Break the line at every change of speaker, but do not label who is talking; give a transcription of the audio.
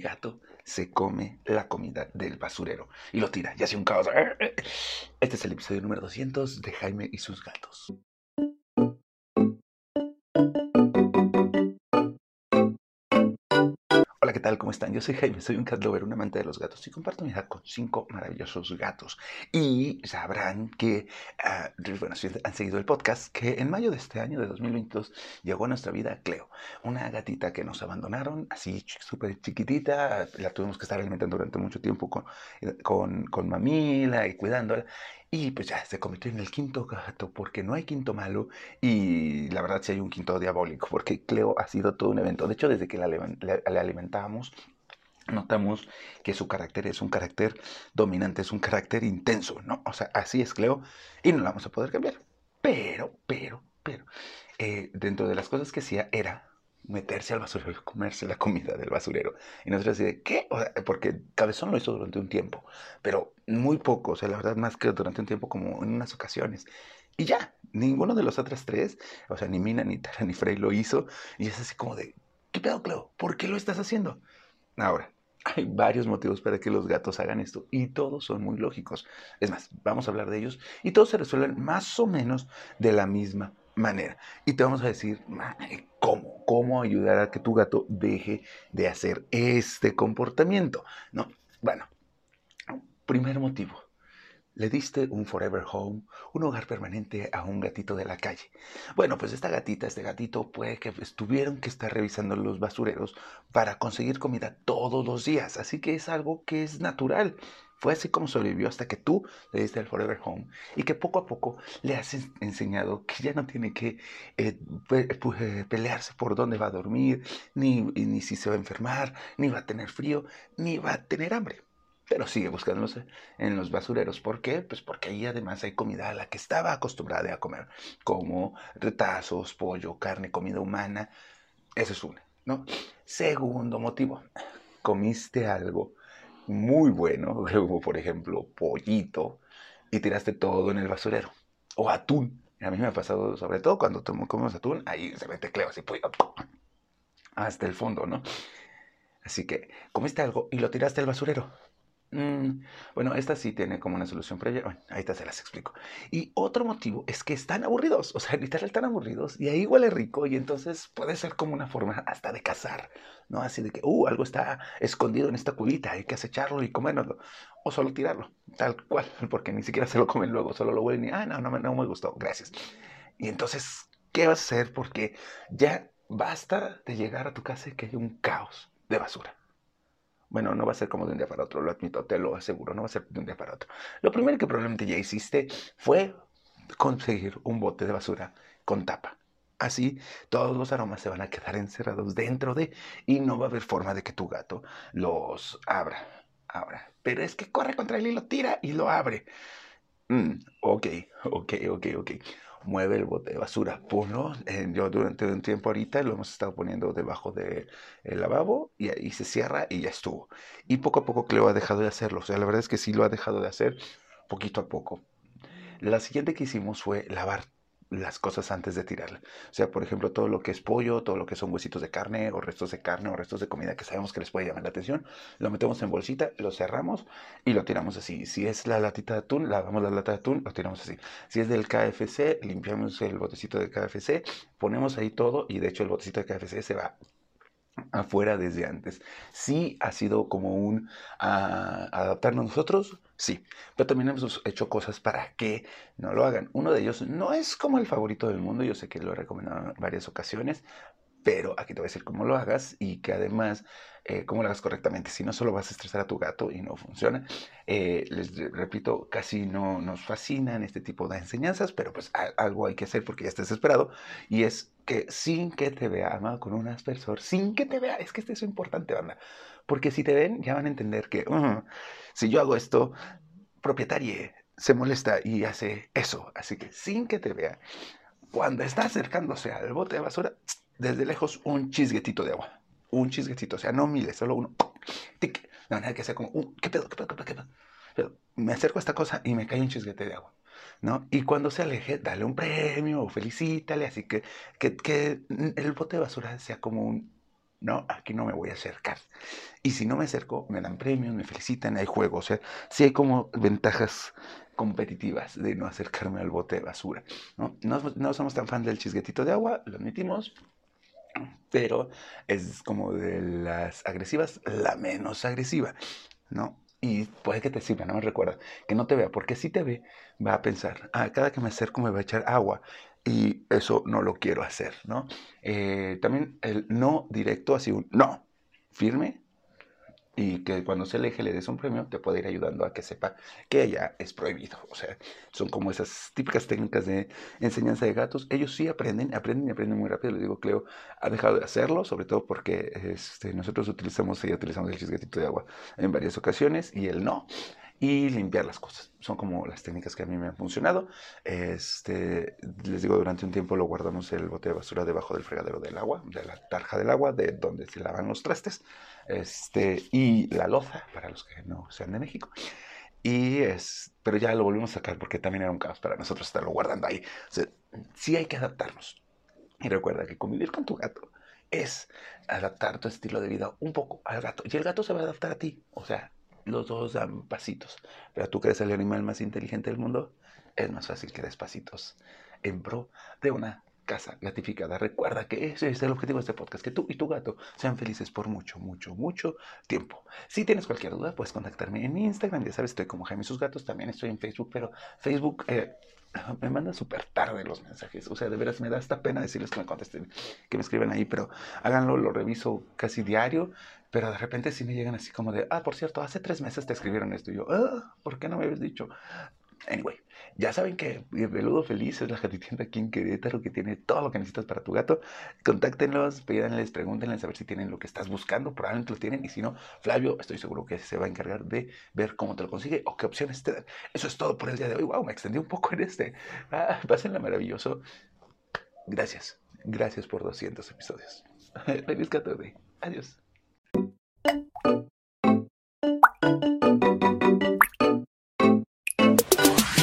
gato se come la comida del basurero y lo tira y hace un caos. Este es el episodio número 200 de Jaime y sus gatos. Hola, ¿qué tal? ¿Cómo están? Yo soy Jaime, soy un cat lover, un amante de los gatos y comparto mi vida con cinco maravillosos gatos. Y sabrán que, ah, bueno, si han seguido el podcast, que en mayo de este año, de 2022, llegó a nuestra vida Cleo, una gatita que nos abandonaron, así súper chiquitita, la tuvimos que estar alimentando durante mucho tiempo con, con, con mamila y cuidándola. Y pues ya se convirtió en el quinto gato, porque no hay quinto malo y la verdad sí hay un quinto diabólico, porque Cleo ha sido todo un evento. De hecho, desde que la, la alimentábamos, notamos que su carácter es un carácter dominante, es un carácter intenso, ¿no? O sea, así es Cleo y no la vamos a poder cambiar. Pero, pero, pero, eh, dentro de las cosas que hacía era meterse al basurero y comerse la comida del basurero. Y nosotros así ¿qué? O sea, porque Cabezón lo hizo durante un tiempo, pero muy poco, o sea, la verdad más que durante un tiempo como en unas ocasiones. Y ya, ninguno de los otros tres, o sea, ni Mina, ni Tara, ni Frey lo hizo. Y es así como de, ¿qué pedo, Cleo? ¿Por qué lo estás haciendo? Ahora, hay varios motivos para que los gatos hagan esto y todos son muy lógicos. Es más, vamos a hablar de ellos y todos se resuelven más o menos de la misma manera. Y te vamos a decir cómo, cómo ayudar a que tu gato deje de hacer este comportamiento, ¿no? Bueno, primer motivo. Le diste un forever home, un hogar permanente a un gatito de la calle. Bueno, pues esta gatita, este gatito, puede que estuvieron que estar revisando los basureros para conseguir comida todos los días. Así que es algo que es natural. Fue así como sobrevivió hasta que tú le diste el Forever Home y que poco a poco le has enseñado que ya no tiene que eh, eh, pelearse por dónde va a dormir, ni, ni si se va a enfermar, ni va a tener frío, ni va a tener hambre pero sigue buscándose en los basureros. ¿Por qué? Pues porque ahí además hay comida a la que estaba acostumbrada a comer, como retazos, pollo, carne, comida humana. Ese es uno, ¿no? Segundo motivo, comiste algo muy bueno, como por ejemplo pollito, y tiraste todo en el basurero. O atún. A mí me ha pasado, sobre todo cuando comemos atún, ahí se mete cleo así, hasta el fondo, ¿no? Así que comiste algo y lo tiraste al basurero. Mm, bueno, esta sí tiene como una solución previa. Bueno, ahorita se las explico. Y otro motivo es que están aburridos, o sea, literal están aburridos y ahí huele rico y entonces puede ser como una forma hasta de cazar, ¿no? Así de que, uh, algo está escondido en esta culita, hay que acecharlo y comérnoslo. O solo tirarlo, tal cual, porque ni siquiera se lo comen luego, solo lo huelen y, ah, no, no, no me gustó, gracias. Y entonces, ¿qué vas a hacer? Porque ya basta de llegar a tu casa y que haya un caos de basura. Bueno, no va a ser como de un día para otro, lo admito, te lo aseguro, no va a ser de un día para otro. Lo primero que probablemente ya hiciste fue conseguir un bote de basura con tapa. Así todos los aromas se van a quedar encerrados dentro de y no va a haber forma de que tu gato los abra. Abra. Pero es que corre contra él y lo tira y lo abre. Mm, ok, ok, ok, ok mueve el bote de basura, ponlo. Eh, yo durante un tiempo ahorita lo hemos estado poniendo debajo del lavabo y ahí se cierra y ya estuvo. Y poco a poco Cleo ha dejado de hacerlo. O sea, la verdad es que sí lo ha dejado de hacer poquito a poco. La siguiente que hicimos fue lavar las cosas antes de tirarla. O sea, por ejemplo, todo lo que es pollo, todo lo que son huesitos de carne o restos de carne o restos de comida que sabemos que les puede llamar la atención, lo metemos en bolsita, lo cerramos y lo tiramos así. Si es la latita de atún, lavamos la lata de atún, lo tiramos así. Si es del KFC, limpiamos el botecito de KFC, ponemos ahí todo y de hecho el botecito de KFC se va afuera desde antes. Sí ha sido como un ah, adaptarnos nosotros, sí, pero también hemos hecho cosas para que no lo hagan. Uno de ellos no es como el favorito del mundo, yo sé que lo he recomendado en varias ocasiones, pero aquí te voy a decir cómo lo hagas y que además, eh, cómo lo hagas correctamente. Si no, solo vas a estresar a tu gato y no funciona. Eh, les repito, casi no nos fascinan este tipo de enseñanzas, pero pues algo hay que hacer porque ya estás desesperado. Y es que sin que te vea, ama con un aspersor, sin que te vea, es que esto es importante, banda. Porque si te ven, ya van a entender que si yo hago esto, propietario se molesta y hace eso. Así que sin que te vea, cuando está acercándose al bote de basura, desde lejos un chisguetito de agua. Un chisguetito, o sea, no miles, solo uno. Tic. No, nada que sea como, uh, ¿qué pedo, qué pedo, qué pedo, me acerco a esta cosa y me cae un chisguete de agua. ¿no? Y cuando se aleje, dale un premio o felicítale, así que, que, que el bote de basura sea como un no, aquí no me voy a acercar. Y si no me acerco, me dan premios, me felicitan, hay juegos. O sea, sí hay como ventajas competitivas de no acercarme al bote de basura. No, no, somos tan fan del chisguetito de agua, lo admitimos, pero es como de las agresivas, la menos agresiva, ¿no? Y puede que te sirva, no me recuerda, que no te vea, porque si te ve, va a pensar, ah, cada que me acerco me va a echar agua, y eso no lo quiero hacer, ¿no? Eh, también el no directo, así un no, firme, y que cuando se aleje le des un premio, te puede ir ayudando a que sepa que ya es prohibido. O sea, son como esas típicas técnicas de enseñanza de gatos. Ellos sí aprenden, aprenden y aprenden muy rápido. Les digo, Cleo ha dejado de hacerlo, sobre todo porque este, nosotros utilizamos, ella utilizamos el chisguetito de agua en varias ocasiones y él no y limpiar las cosas. Son como las técnicas que a mí me han funcionado. Este, les digo, durante un tiempo lo guardamos el bote de basura debajo del fregadero del agua, de la tarja del agua, de donde se lavan los trastes, este, y la loza, para los que no sean de México. Y es, pero ya lo volvimos a sacar porque también era un caos para nosotros estarlo guardando ahí. O sea, sí hay que adaptarnos. Y recuerda que convivir con tu gato es adaptar tu estilo de vida un poco al gato. Y el gato se va a adaptar a ti. O sea, los dos dan pasitos. Pero tú que el animal más inteligente del mundo, es más fácil que des pasitos en pro de una casa gratificada. Recuerda que ese es el objetivo de este podcast, que tú y tu gato sean felices por mucho, mucho, mucho tiempo. Si tienes cualquier duda, puedes contactarme en Instagram. Ya sabes, estoy como Jaime y sus gatos. También estoy en Facebook, pero Facebook eh, me manda súper tarde los mensajes. O sea, de veras me da esta pena decirles que me contesten, que me escriban ahí, pero háganlo, lo reviso casi diario. Pero de repente sí me llegan así como de, ah, por cierto, hace tres meses te escribieron esto. Y yo, ah, ¿por qué no me habías dicho? Anyway, ya saben que Peludo Feliz es la gatitienda aquí en Querétaro que tiene todo lo que necesitas para tu gato. Contáctenlos, pídanles, pregúntenles a ver si tienen lo que estás buscando. Probablemente lo tienen y si no, Flavio, estoy seguro que se va a encargar de ver cómo te lo consigue o qué opciones te dan. Eso es todo por el día de hoy. Wow, me extendí un poco en este. Ah, pásenla maravilloso. Gracias. Gracias por 200 episodios. Feliz 14. Adiós. thank you